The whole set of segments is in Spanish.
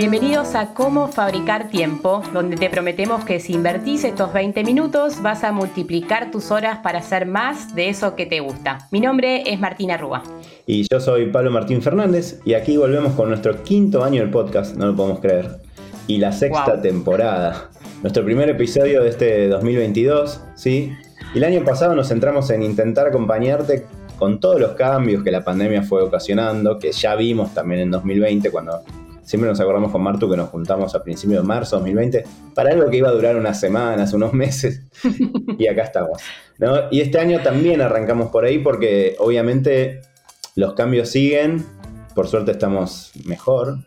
Bienvenidos a Cómo Fabricar Tiempo, donde te prometemos que si invertís estos 20 minutos vas a multiplicar tus horas para hacer más de eso que te gusta. Mi nombre es Martina Rúa. Y yo soy Pablo Martín Fernández y aquí volvemos con nuestro quinto año del podcast, no lo podemos creer. Y la sexta temporada. Nuestro primer episodio de este 2022, ¿sí? Y el año pasado nos centramos en intentar acompañarte con todos los cambios que la pandemia fue ocasionando, que ya vimos también en 2020 cuando Siempre nos acordamos con Martu que nos juntamos a principios de marzo 2020 para algo que iba a durar unas semanas, unos meses. y acá estamos. Y este año también arrancamos por ahí porque obviamente los cambios siguen. Por suerte estamos mejor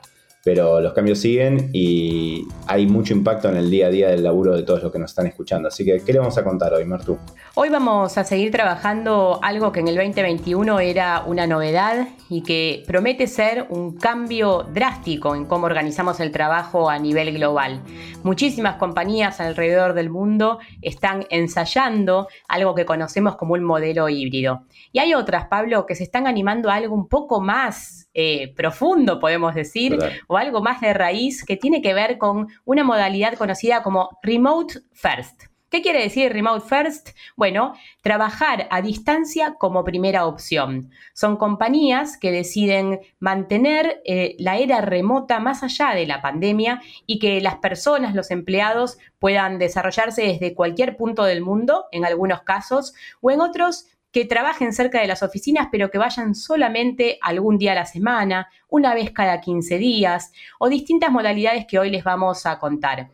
pero los cambios siguen y hay mucho impacto en el día a día del laburo de todos los que nos están escuchando. Así que, ¿qué le vamos a contar hoy, Martu? Hoy vamos a seguir trabajando algo que en el 2021 era una novedad y que promete ser un cambio drástico en cómo organizamos el trabajo a nivel global. Muchísimas compañías alrededor del mundo están ensayando algo que conocemos como un modelo híbrido. Y hay otras, Pablo, que se están animando a algo un poco más eh, profundo, podemos decir, o algo más de raíz que tiene que ver con una modalidad conocida como Remote First. ¿Qué quiere decir Remote First? Bueno, trabajar a distancia como primera opción. Son compañías que deciden mantener eh, la era remota más allá de la pandemia y que las personas, los empleados, puedan desarrollarse desde cualquier punto del mundo, en algunos casos, o en otros que trabajen cerca de las oficinas, pero que vayan solamente algún día a la semana, una vez cada 15 días, o distintas modalidades que hoy les vamos a contar.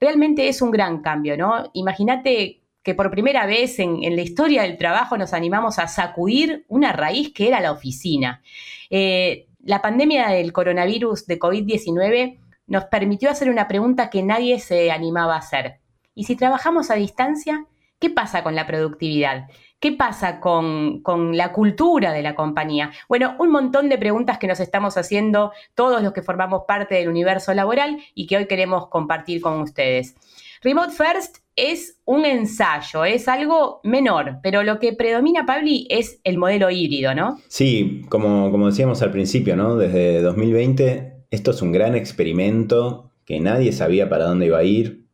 Realmente es un gran cambio, ¿no? Imagínate que por primera vez en, la historia del trabajo nos animamos a sacudir una raíz que era la oficina. Eh, la pandemia del coronavirus de COVID-19 nos permitió hacer una pregunta que nadie se animaba a hacer. ¿Y si trabajamos a distancia? ¿Qué pasa con la productividad? ¿Qué pasa con, la cultura de la compañía? Bueno, un montón de preguntas que nos estamos haciendo todos los que formamos parte del universo laboral y que hoy queremos compartir con ustedes. Remote First es un ensayo, es algo menor, pero lo que predomina, Pabli, es el modelo híbrido, ¿no? Sí, como, como decíamos al principio, ¿no? Desde 2020, esto es un gran experimento que nadie sabía para dónde iba a ir.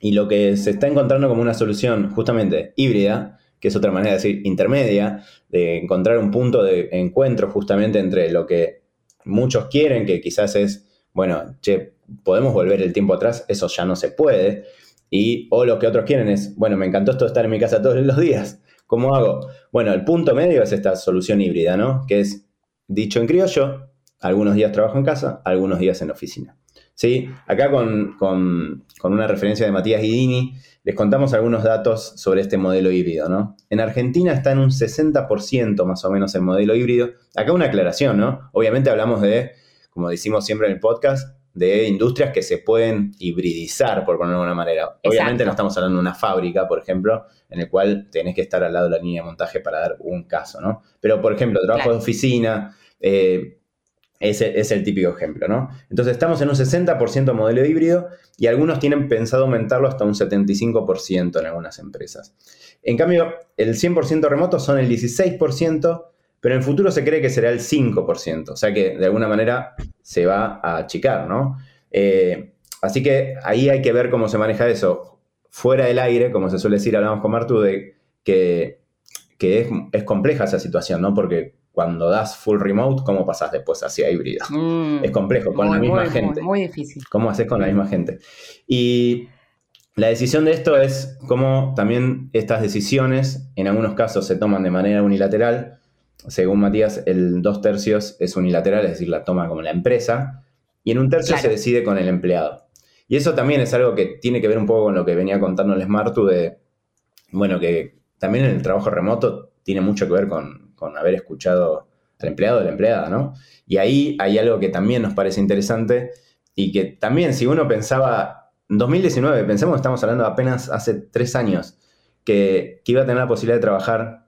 Y lo que se está encontrando como una solución justamente híbrida que es otra manera de decir intermedia, de encontrar un punto de encuentro justamente entre lo que muchos quieren, que quizás es, bueno, che, podemos volver el tiempo atrás, eso ya no se puede, y o lo que otros quieren es, bueno, me encantó esto de estar en mi casa todos los días, ¿cómo hago? Bueno, el punto medio es esta solución híbrida, ¿no? Que es, dicho en criollo, algunos días trabajo en casa, algunos días en oficina. ¿Sí? Acá con, con, con una referencia de Matías Guidini, les contamos algunos datos sobre este modelo híbrido, ¿no? En Argentina está en un 60% más o menos el modelo híbrido. Acá una aclaración, ¿no? Obviamente hablamos de, como decimos siempre en el podcast, de industrias que se pueden hibridizar, por ponerlo de alguna manera. Obviamente no estamos hablando de una fábrica, por ejemplo, en el cual tenés que estar al lado de la línea de montaje para dar un caso, ¿no? Pero, por ejemplo, trabajo de oficina, eh, ese es el típico ejemplo, ¿no? Entonces estamos en un 60% modelo híbrido y algunos tienen pensado aumentarlo hasta un 75% en algunas empresas. En cambio, el 100% remoto son el 16%, pero en el futuro se cree que será el 5%, o sea que de alguna manera se va a achicar, ¿no? Eh, así que ahí hay que ver cómo se maneja eso. Fuera del aire, como se suele decir, hablamos con Martu, de que, es, es compleja esa situación, ¿no? Porque cuando das full remote, ¿cómo pasas después hacia híbrido? Mm, es complejo, con la misma gente. Muy, difícil. ¿Cómo haces con la misma gente? Y la decisión de esto es cómo también estas decisiones, en algunos casos, se toman de manera unilateral. Según Matías, el dos tercios es unilateral, es decir, la toma como la empresa, y en un tercio se decide con el empleado. Y eso también es algo que tiene que ver un poco con lo que venía contándoles Martu de, bueno, que también el trabajo remoto tiene mucho que ver con, con haber escuchado al empleado o la empleada, ¿no? Y ahí hay algo que también nos parece interesante y que también si uno pensaba, en 2019, pensemos que estamos hablando apenas hace tres años, que, iba a tener la posibilidad de trabajar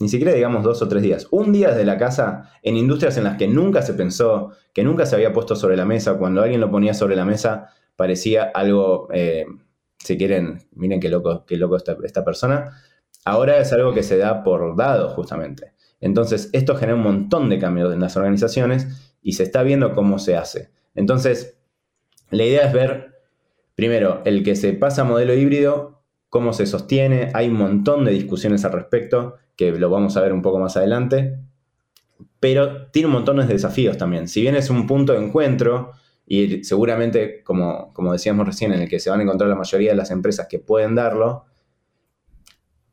ni siquiera digamos dos o tres días, un día desde la casa, en industrias en las que nunca se pensó, que nunca se había puesto sobre la mesa, cuando alguien lo ponía sobre la mesa, parecía algo, eh, si quieren, miren qué loco, qué loco esta, esta persona, ahora es algo que se da por dado justamente. Entonces, esto genera un montón de cambios en las organizaciones y se está viendo cómo se hace. Entonces, la idea es ver, primero, el que se pasa a modelo híbrido, cómo se sostiene, hay un montón de discusiones al respecto, que lo vamos a ver un poco más adelante, pero tiene un montón de desafíos también. Si bien es un punto de encuentro, y seguramente, como, como decíamos recién, en el que se van a encontrar la mayoría de las empresas que pueden darlo,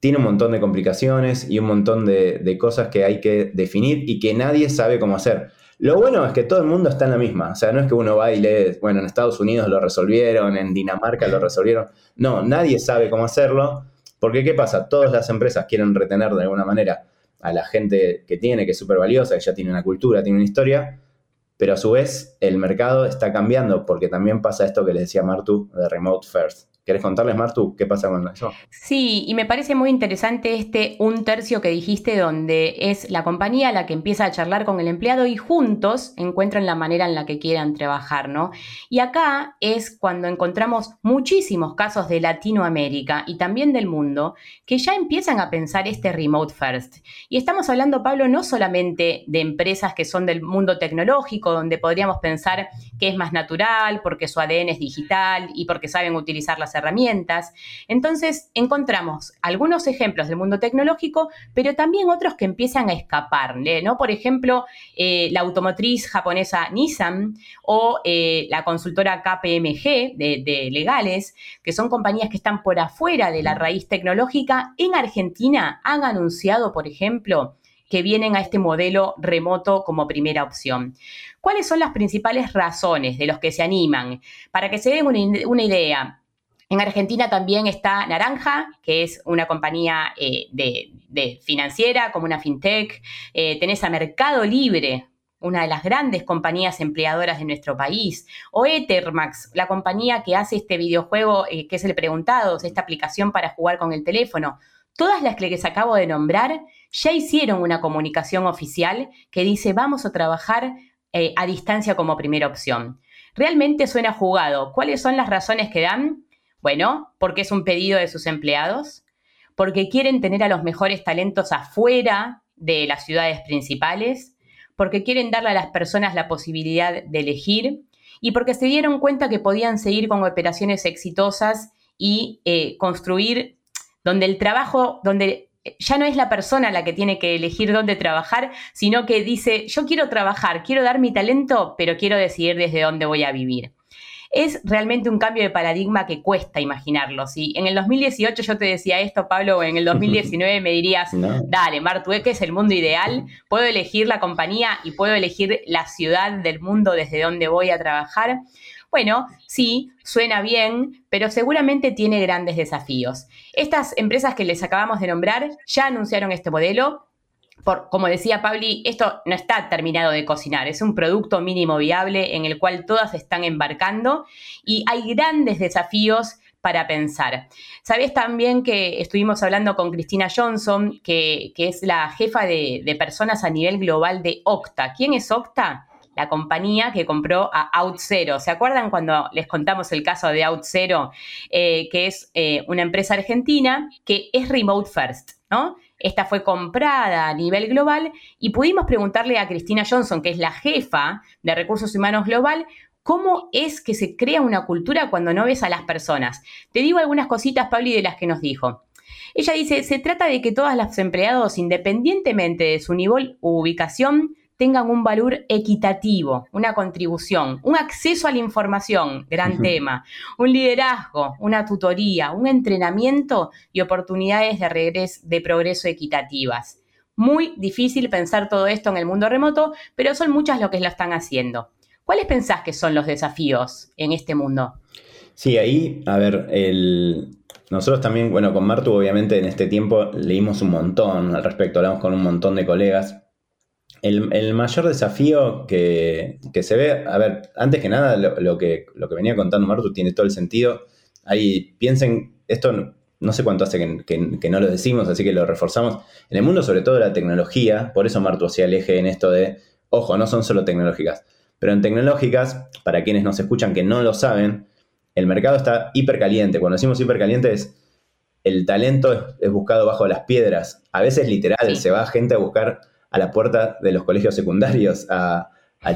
tiene un montón de complicaciones y un montón de, cosas que hay que definir y que nadie sabe cómo hacer. Lo bueno es que todo el mundo está en la misma. O sea, no es que uno va y lee, bueno, en Estados Unidos lo resolvieron, en Dinamarca lo resolvieron. No, nadie sabe cómo hacerlo. Porque, ¿qué pasa? Todas las empresas quieren retener de alguna manera a la gente que tiene, que es súper valiosa, que ya tiene una cultura, tiene una historia, pero a su vez el mercado está cambiando porque también pasa esto que les decía Martu de Remote First. ¿Querés contarles, Martu, qué pasa con eso? Sí, y me parece muy interesante este un tercio que dijiste, donde es la compañía la que empieza a charlar con el empleado y juntos encuentran la manera en la que quieran trabajar, ¿no? Y acá es cuando encontramos muchísimos casos de Latinoamérica y también del mundo que ya empiezan a pensar este remote first. Y estamos hablando, Pablo, no solamente de empresas que son del mundo tecnológico, donde podríamos pensar que es más natural porque su ADN es digital y porque saben utilizar las herramientas. Entonces, encontramos algunos ejemplos del mundo tecnológico, pero también otros que empiezan a escapar, ¿no? Por ejemplo, eh, la automotriz japonesa Nissan o eh, la consultora KPMG de, legales, que son compañías que están por afuera de la raíz tecnológica, en Argentina han anunciado, por ejemplo, que vienen a este modelo remoto como primera opción. ¿Cuáles son las principales razones de los que se animan? Para que se den una idea, en Argentina también está Naranja, que es una compañía eh, de, financiera, como una fintech. Eh, tenés a Mercado Libre, una de las grandes compañías empleadoras de nuestro país. O Ethermax, la compañía que hace este videojuego eh, que es el Preguntados, esta aplicación para jugar con el teléfono. Todas las que les acabo de nombrar ya hicieron una comunicación oficial que dice vamos a trabajar a distancia como primera opción. Realmente suena jugado. ¿Cuáles son las razones que dan? Bueno, porque es un pedido de sus empleados, porque quieren tener a los mejores talentos afuera de las ciudades principales, porque quieren darle a las personas la posibilidad de elegir y porque se dieron cuenta que podían seguir con operaciones exitosas y eh, construir donde el trabajo, donde ya no es la persona la que tiene que elegir dónde trabajar, sino que dice, yo quiero trabajar, quiero dar mi talento, pero quiero decidir desde dónde voy a vivir es realmente un cambio de paradigma que cuesta imaginarlo. Si en el 2018 yo te decía esto, Pablo, o en el 2019 me dirías, dale, Martueque es el mundo ideal, puedo elegir la compañía y puedo elegir la ciudad del mundo desde donde voy a trabajar. Bueno, sí, suena bien, pero seguramente tiene grandes desafíos. Estas empresas que les acabamos de nombrar ya anunciaron este modelo, como decía Pabli, esto no está terminado de cocinar, es un producto mínimo viable en el cual todas están embarcando y hay grandes desafíos para pensar. Sabes también que estuvimos hablando con Cristina Johnson, que, es la jefa de, personas a nivel global de Octa. ¿Quién es Octa? La compañía que compró a OutZero. ¿Se acuerdan cuando les contamos el caso de OutZero? Eh, que es eh, una empresa argentina que es remote first, ¿no? Esta fue comprada a nivel global y pudimos preguntarle a Cristina Johnson, que es la jefa de recursos humanos global, ¿Cómo es que se crea una cultura cuando no ves a las personas? Te digo algunas cositas, Pablo, de las que nos dijo. Ella dice, se trata de que todos los empleados, independientemente de su nivel u ubicación, tengan un valor equitativo, una contribución, un acceso a la información, gran tema, un liderazgo, una tutoría, un entrenamiento y oportunidades de, regreso, de progreso equitativas. Muy difícil pensar todo esto en el mundo remoto, pero son muchas lo que lo están haciendo. ¿Cuáles pensás que son los desafíos en este mundo? Sí, ahí, a ver, nosotros también, bueno, con Martu obviamente en este tiempo leímos un montón al respecto, hablamos con un montón de colegas el, mayor desafío que, se ve, a ver, antes que nada, lo, que, lo que venía contando Martu tiene todo el sentido. Ahí piensen, esto no, sé cuánto hace que, no lo decimos, así que lo reforzamos. En el mundo, sobre todo la tecnología, por eso Martu hacía el eje en esto de, ojo, no son solo tecnológicas, pero en tecnológicas, para quienes nos escuchan que no lo saben, el mercado está hipercaliente. Cuando decimos hipercaliente es el talento es, buscado bajo las piedras. A veces literal, se va gente a buscar a la puerta de los colegios secundarios a,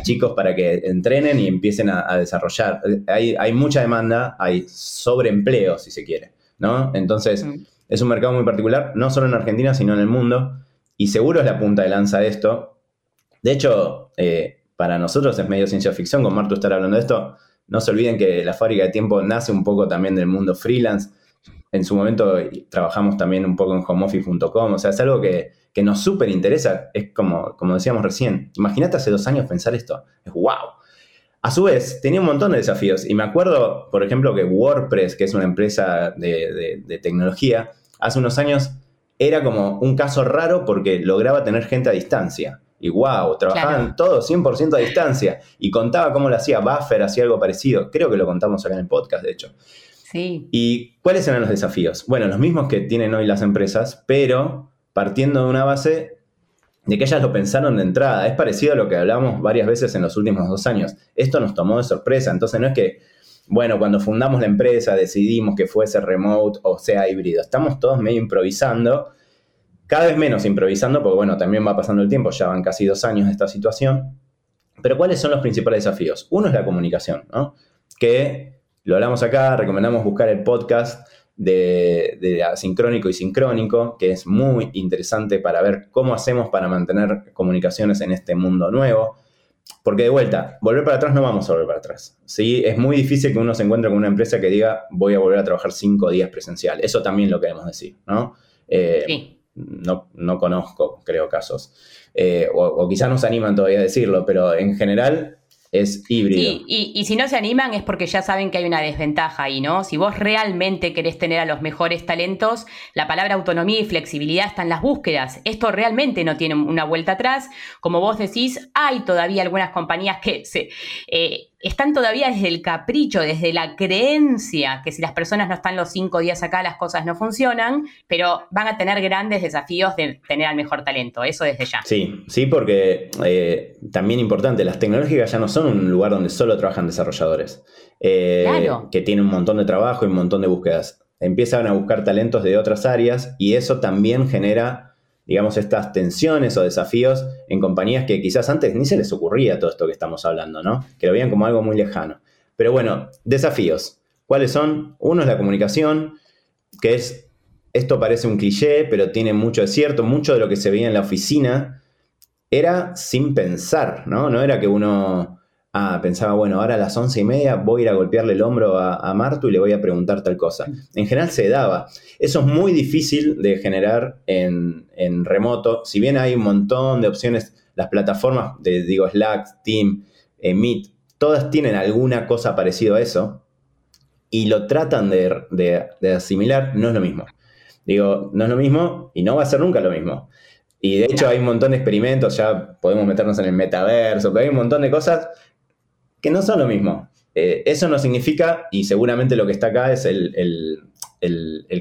chicos para que entrenen y empiecen a, desarrollar. Hay, hay, mucha demanda, hay sobreempleo, si se quiere. ¿no? Entonces, mm. es un mercado muy particular, no solo en Argentina, sino en el mundo. Y seguro es la punta de lanza de esto. De hecho, eh, para nosotros es medio ciencia ficción, con Marto estar hablando de esto. No se olviden que la fábrica de tiempo nace un poco también del mundo freelance. En su momento trabajamos también un poco en homeoffice.com. O sea, es algo que, nos súper interesa. Es como, como decíamos recién. Imagínate hace dos años pensar esto. Es wow. A su vez, tenía un montón de desafíos. Y me acuerdo, por ejemplo, que WordPress, que es una empresa de, tecnología, hace unos años era como un caso raro porque lograba tener gente a distancia. Y wow, trabajaban todos 100% a distancia. Y contaba cómo lo hacía Buffer, hacía algo parecido. Creo que lo contamos acá en el podcast, de hecho. Sí. ¿Y cuáles eran los desafíos? Bueno, los mismos que tienen hoy las empresas, pero partiendo de una base de que ellas lo pensaron de entrada. Es parecido a lo que hablamos varias veces en los últimos dos años. Esto nos tomó de sorpresa, entonces no es que, bueno, cuando fundamos la empresa decidimos que fuese remote o sea híbrido. Estamos todos medio improvisando, cada vez menos improvisando, porque bueno, también va pasando el tiempo, ya van casi dos años de esta situación. Pero ¿cuáles son los principales desafíos? Uno es la comunicación, ¿no? Que lo hablamos acá, recomendamos buscar el podcast de, asincrónico y sincrónico, que es muy interesante para ver cómo hacemos para mantener comunicaciones en este mundo nuevo. Porque de vuelta, volver para atrás no vamos a volver para atrás. ¿sí? Es muy difícil que uno se encuentre con una empresa que diga voy a volver a trabajar cinco días presencial. Eso también lo queremos decir, ¿no? Eh, no, no, conozco, creo, casos. Eh, o, o quizás nos animan todavía a decirlo, pero en general es híbrido. Sí, y, si no se animan es porque ya saben que hay una desventaja ahí, ¿no? Si vos realmente querés tener a los mejores talentos, la palabra autonomía y flexibilidad está en las búsquedas. Esto realmente no tiene una vuelta atrás. Como vos decís, hay todavía algunas compañías que se, eh, están todavía desde el capricho, desde la creencia que si las personas no están los cinco días acá las cosas no funcionan, pero van a tener grandes desafíos de tener al mejor talento, eso desde ya. Sí, sí, porque eh, también importante, las tecnológicas ya no son un lugar donde solo trabajan desarrolladores, eh, que tienen un montón de trabajo y un montón de búsquedas. Empiezan a buscar talentos de otras áreas y eso también genera digamos, estas tensiones o desafíos en compañías que quizás antes ni se les ocurría todo esto que estamos hablando, ¿no? Que lo veían como algo muy lejano. Pero bueno, desafíos. ¿Cuáles son? Uno es la comunicación, que es, esto parece un cliché, pero tiene mucho de cierto, mucho de lo que se veía en la oficina era sin pensar, ¿no? No era que uno Ah, pensaba, bueno, ahora a las once y media voy a ir a golpearle el hombro a, a, Martu y le voy a preguntar tal cosa. En general se daba. Eso es muy difícil de generar en, remoto. Si bien hay un montón de opciones, las plataformas de, digo, Slack, Team, eh, Meet, todas tienen alguna cosa parecida a eso y lo tratan de, de asimilar, no es lo mismo. Digo, no es lo mismo y no va a ser nunca lo mismo. Y de hecho hay un montón de experimentos, ya podemos meternos en el metaverso, pero hay un montón de cosas que no son lo mismo. Eh, eso no significa, y seguramente lo que está acá es el,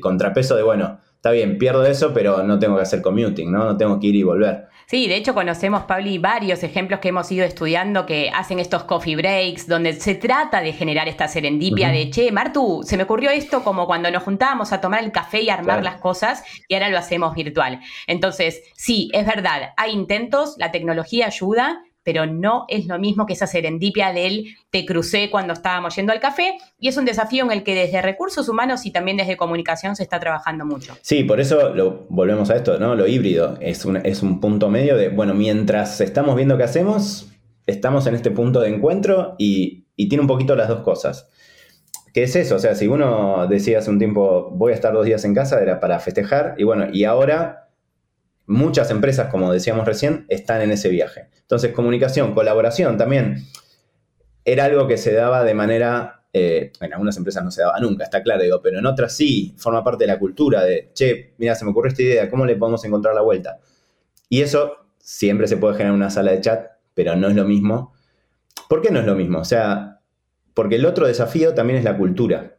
contrapeso de, bueno, está bien, pierdo eso, pero no tengo que hacer commuting, ¿no? No tengo que ir y volver. Sí, de hecho conocemos, Pablo, varios ejemplos que hemos ido estudiando que hacen estos coffee breaks, donde se trata de generar esta serendipia de, che, Martu, se me ocurrió esto como cuando nos juntábamos a tomar el café y armar las cosas y ahora lo hacemos virtual. Entonces, sí, es verdad, hay intentos, la tecnología ayuda, pero no es lo mismo que esa serendipia del te crucé cuando estábamos yendo al café y es un desafío en el que desde recursos humanos y también desde comunicación se está trabajando mucho. Sí, por eso volvemos a esto, ¿no? Lo híbrido es un, es un punto medio de, bueno, mientras estamos viendo qué hacemos, estamos en este punto de encuentro y, y tiene un poquito las dos cosas. ¿Qué es eso? O sea, si uno decía hace un tiempo, voy a estar dos días en casa, era para festejar, y bueno, y ahora muchas empresas, como decíamos recién, están en ese viaje. Entonces, comunicación, colaboración también era algo que se daba de manera, eh, en algunas empresas no se daba nunca, está claro, digo, pero en otras sí, forma parte de la cultura de, che, mira, se me ocurrió esta idea, ¿cómo le podemos encontrar la vuelta? Y eso siempre se puede generar en una sala de chat, pero no es lo mismo. ¿Por qué no es lo mismo? O sea, porque el otro desafío también es la cultura,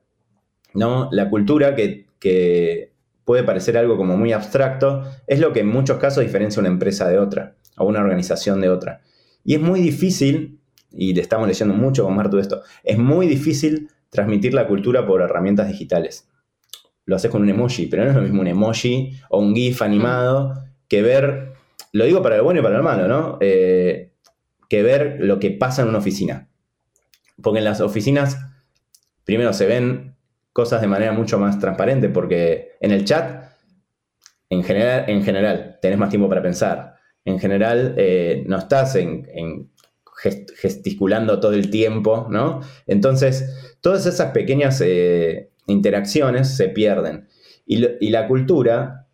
¿no? La cultura que que puede parecer algo como muy abstracto, es lo que en muchos casos diferencia una empresa de otra, o una organización de otra. Y es muy difícil, y le estamos leyendo mucho con Martu esto, es muy difícil transmitir la cultura por herramientas digitales. Lo haces con un emoji, pero no es lo mismo un emoji o un GIF animado que ver, lo digo para el bueno y para el malo, ¿no? Eh, que ver lo que pasa en una oficina. Porque en las oficinas, primero se ven cosas de manera mucho más transparente, porque en el chat, en general, en general tenés más tiempo para pensar. En general, eh, no estás en, gesticulando todo el tiempo, ¿no? Entonces, todas esas pequeñas eh, interacciones se pierden. Y, la cultura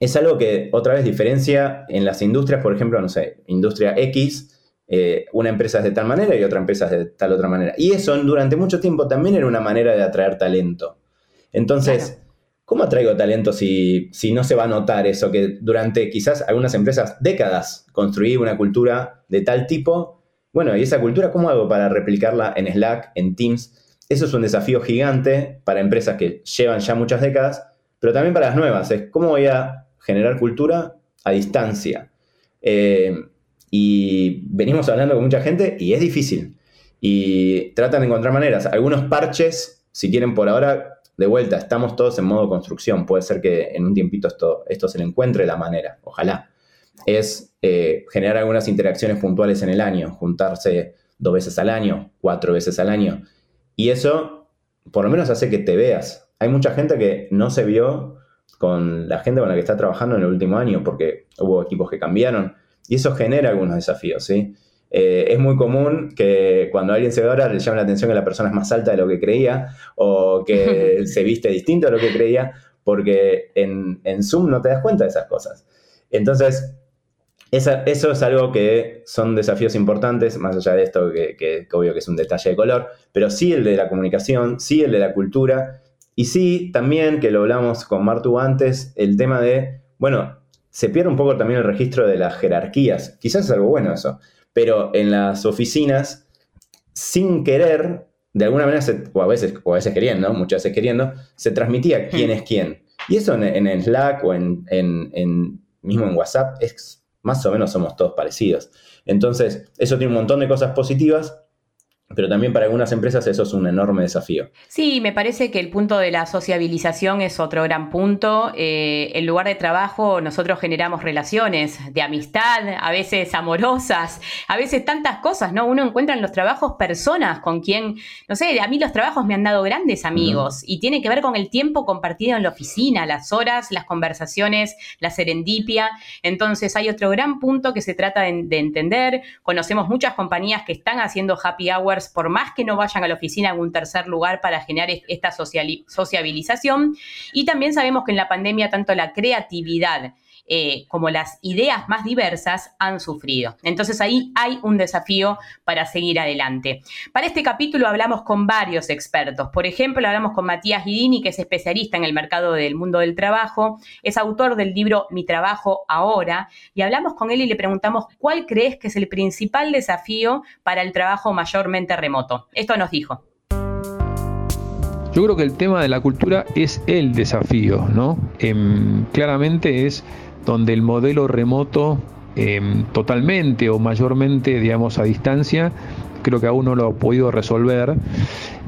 es algo que otra vez diferencia en las industrias, por ejemplo, no sé, industria X, eh, una empresa es de tal manera y otra empresa es de tal otra manera. Y eso durante mucho tiempo también era una manera de atraer talento. Entonces, ¿cómo atraigo talento si, si, no se va a notar eso? Que durante quizás algunas empresas, décadas, construí una cultura de tal tipo. Bueno, y esa cultura, ¿cómo hago para replicarla en Slack, en Teams? Eso es un desafío gigante para empresas que llevan ya muchas décadas, pero también para las nuevas. Es cómo voy a generar cultura a distancia. Eh, y venimos hablando con mucha gente y es difícil. Y tratan de encontrar maneras. Algunos parches, si quieren por ahora, de vuelta, estamos todos en modo construcción. Puede ser que en un tiempito esto, esto se le encuentre la manera, ojalá. Es eh, generar algunas interacciones puntuales en el año, juntarse dos veces al año, cuatro veces al año. Y eso, por lo menos, hace que te veas. Hay mucha gente que no se vio con la gente con la que está trabajando en el último año, porque hubo equipos que cambiaron y eso genera algunos desafíos, ¿sí? Eh, es muy común que cuando alguien se ve ahora le llame la atención que la persona es más alta de lo que creía o que se viste distinto a lo que creía, porque en, Zoom no te das cuenta de esas cosas. Entonces, eso es algo que son desafíos importantes, más allá de esto que, que, obvio que es un detalle de color, pero sí el de la comunicación, sí el de la cultura, y sí también, que lo hablamos con Martu antes, el tema de, bueno, se pierde un poco también el registro de las jerarquías. Quizás es algo bueno eso, pero en las oficinas, sin querer, de alguna manera, o, a veces, o a veces queriendo, muchas veces queriendo, se transmitía quién es quién. Y eso en, en Slack o en, en, mismo en WhatsApp es más o menos somos todos parecidos. Entonces, eso tiene un montón de cosas positivas, pero también para algunas empresas eso es un enorme desafío. Sí, me parece que el punto de la sociabilización es otro gran punto. Eh, en lugar de trabajo nosotros generamos relaciones de amistad, a veces amorosas, a veces tantas cosas, ¿no? Uno encuentra en los trabajos personas con quien, no sé, a mí los trabajos me han dado grandes amigos y tiene que ver con el tiempo compartido en la oficina, las horas, las conversaciones, la serendipia. Entonces hay otro gran punto que se trata de entender. Conocemos muchas compañías que están haciendo happy por más que no vayan a la oficina en un tercer lugar para generar esta sociabilización. Y también sabemos que en la pandemia tanto la creatividad eh, como las ideas más diversas han sufrido. Entonces ahí hay un desafío para seguir adelante. Para este capítulo hablamos con varios expertos. Por ejemplo, hablamos con Matías Guidini, que es especialista en el mercado del mundo del trabajo, es autor del libro Mi trabajo ahora, y hablamos con él y le preguntamos cuál crees que es el principal desafío para el trabajo mayormente remoto. Esto nos dijo. Yo creo que el tema de la cultura es el desafío, ¿no? Em, claramente es donde el modelo remoto em, totalmente o mayormente, digamos, a distancia, creo que aún no lo ha podido resolver,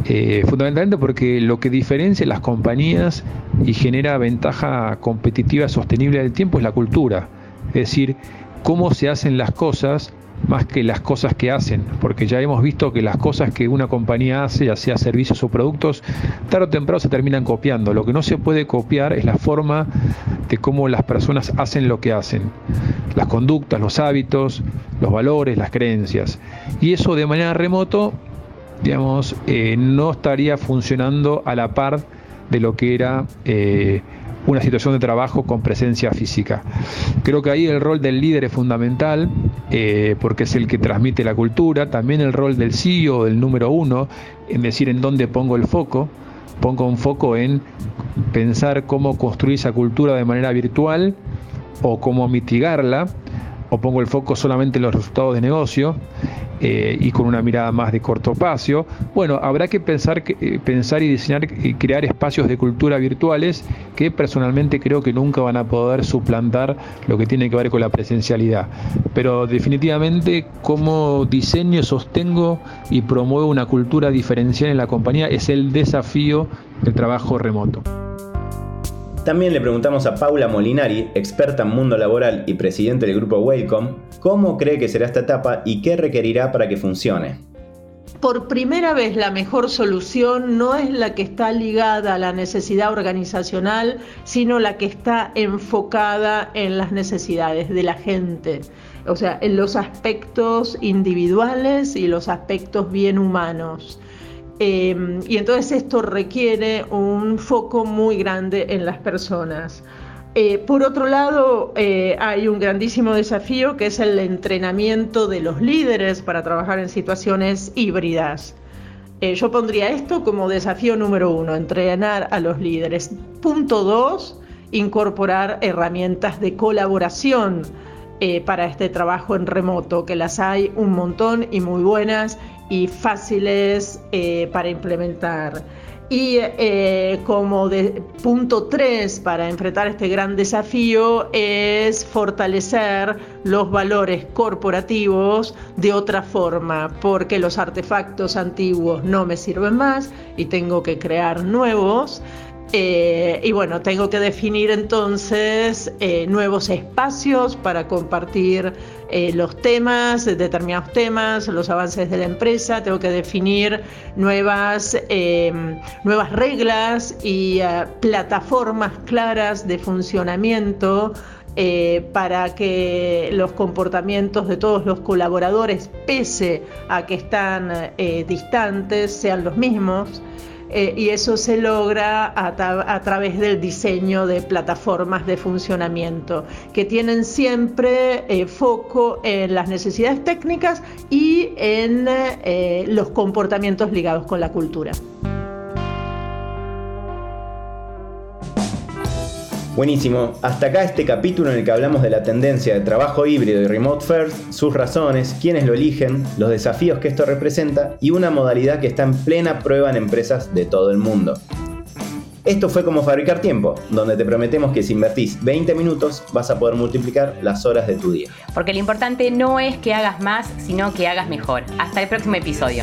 eh, fundamentalmente porque lo que diferencia las compañías y genera ventaja competitiva sostenible del tiempo es la cultura, es decir, cómo se hacen las cosas más que las cosas que hacen, porque ya hemos visto que las cosas que una compañía hace, ya sea servicios o productos, tarde o temprano se terminan copiando. Lo que no se puede copiar es la forma de cómo las personas hacen lo que hacen, las conductas, los hábitos, los valores, las creencias. Y eso de manera remoto, digamos, eh, no estaría funcionando a la par de lo que era eh, una situación de trabajo con presencia física. Creo que ahí el rol del líder es fundamental eh, porque es el que transmite la cultura, también el rol del CEO, del número uno, en decir en dónde pongo el foco. Pongo un foco en pensar cómo construir esa cultura de manera virtual o cómo mitigarla o pongo el foco solamente en los resultados de negocio eh, y con una mirada más de corto plazo, bueno, habrá que pensar, eh, pensar y diseñar y crear espacios de cultura virtuales que personalmente creo que nunca van a poder suplantar lo que tiene que ver con la presencialidad. Pero definitivamente como diseño, sostengo y promuevo una cultura diferencial en la compañía es el desafío del trabajo remoto. También le preguntamos a Paula Molinari, experta en mundo laboral y presidente del grupo Welcome, cómo cree que será esta etapa y qué requerirá para que funcione. Por primera vez la mejor solución no es la que está ligada a la necesidad organizacional, sino la que está enfocada en las necesidades de la gente, o sea, en los aspectos individuales y los aspectos bien humanos. Em, y entonces esto requiere un foco muy grande en las personas. Eh, por otro lado, eh, hay un grandísimo desafío que es el entrenamiento de los líderes para trabajar en situaciones híbridas. Eh, yo pondría esto como desafío número uno, entrenar a los líderes. Punto dos, incorporar herramientas de colaboración para este trabajo en remoto, que las hay un montón y muy buenas y fáciles eh, para implementar. Y eh, como de, punto 3 para enfrentar este gran desafío es fortalecer los valores corporativos de otra forma, porque los artefactos antiguos no me sirven más y tengo que crear nuevos. Eh, y bueno, tengo que definir entonces eh, nuevos espacios para compartir eh, los temas, determinados temas, los avances de la empresa, tengo que definir nuevas, nuevas reglas y plataformas claras de funcionamiento para que los comportamientos de todos los colaboradores, pese a que están distantes, sean los mismos. Eh, y eso se logra a, través del diseño de plataformas de funcionamiento que tienen siempre eh, foco en las necesidades técnicas y en eh, los comportamientos ligados con la cultura. Buenísimo. Hasta acá este capítulo en el que hablamos de la tendencia de trabajo híbrido y remote first, sus razones, quiénes lo eligen, los desafíos que esto representa y una modalidad que está en plena prueba en empresas de todo el mundo. Esto fue como fabricar tiempo, donde te prometemos que si invertís 20 minutos vas a poder multiplicar las horas de tu día. Porque lo importante no es que hagas más, sino que hagas mejor. Hasta el próximo episodio.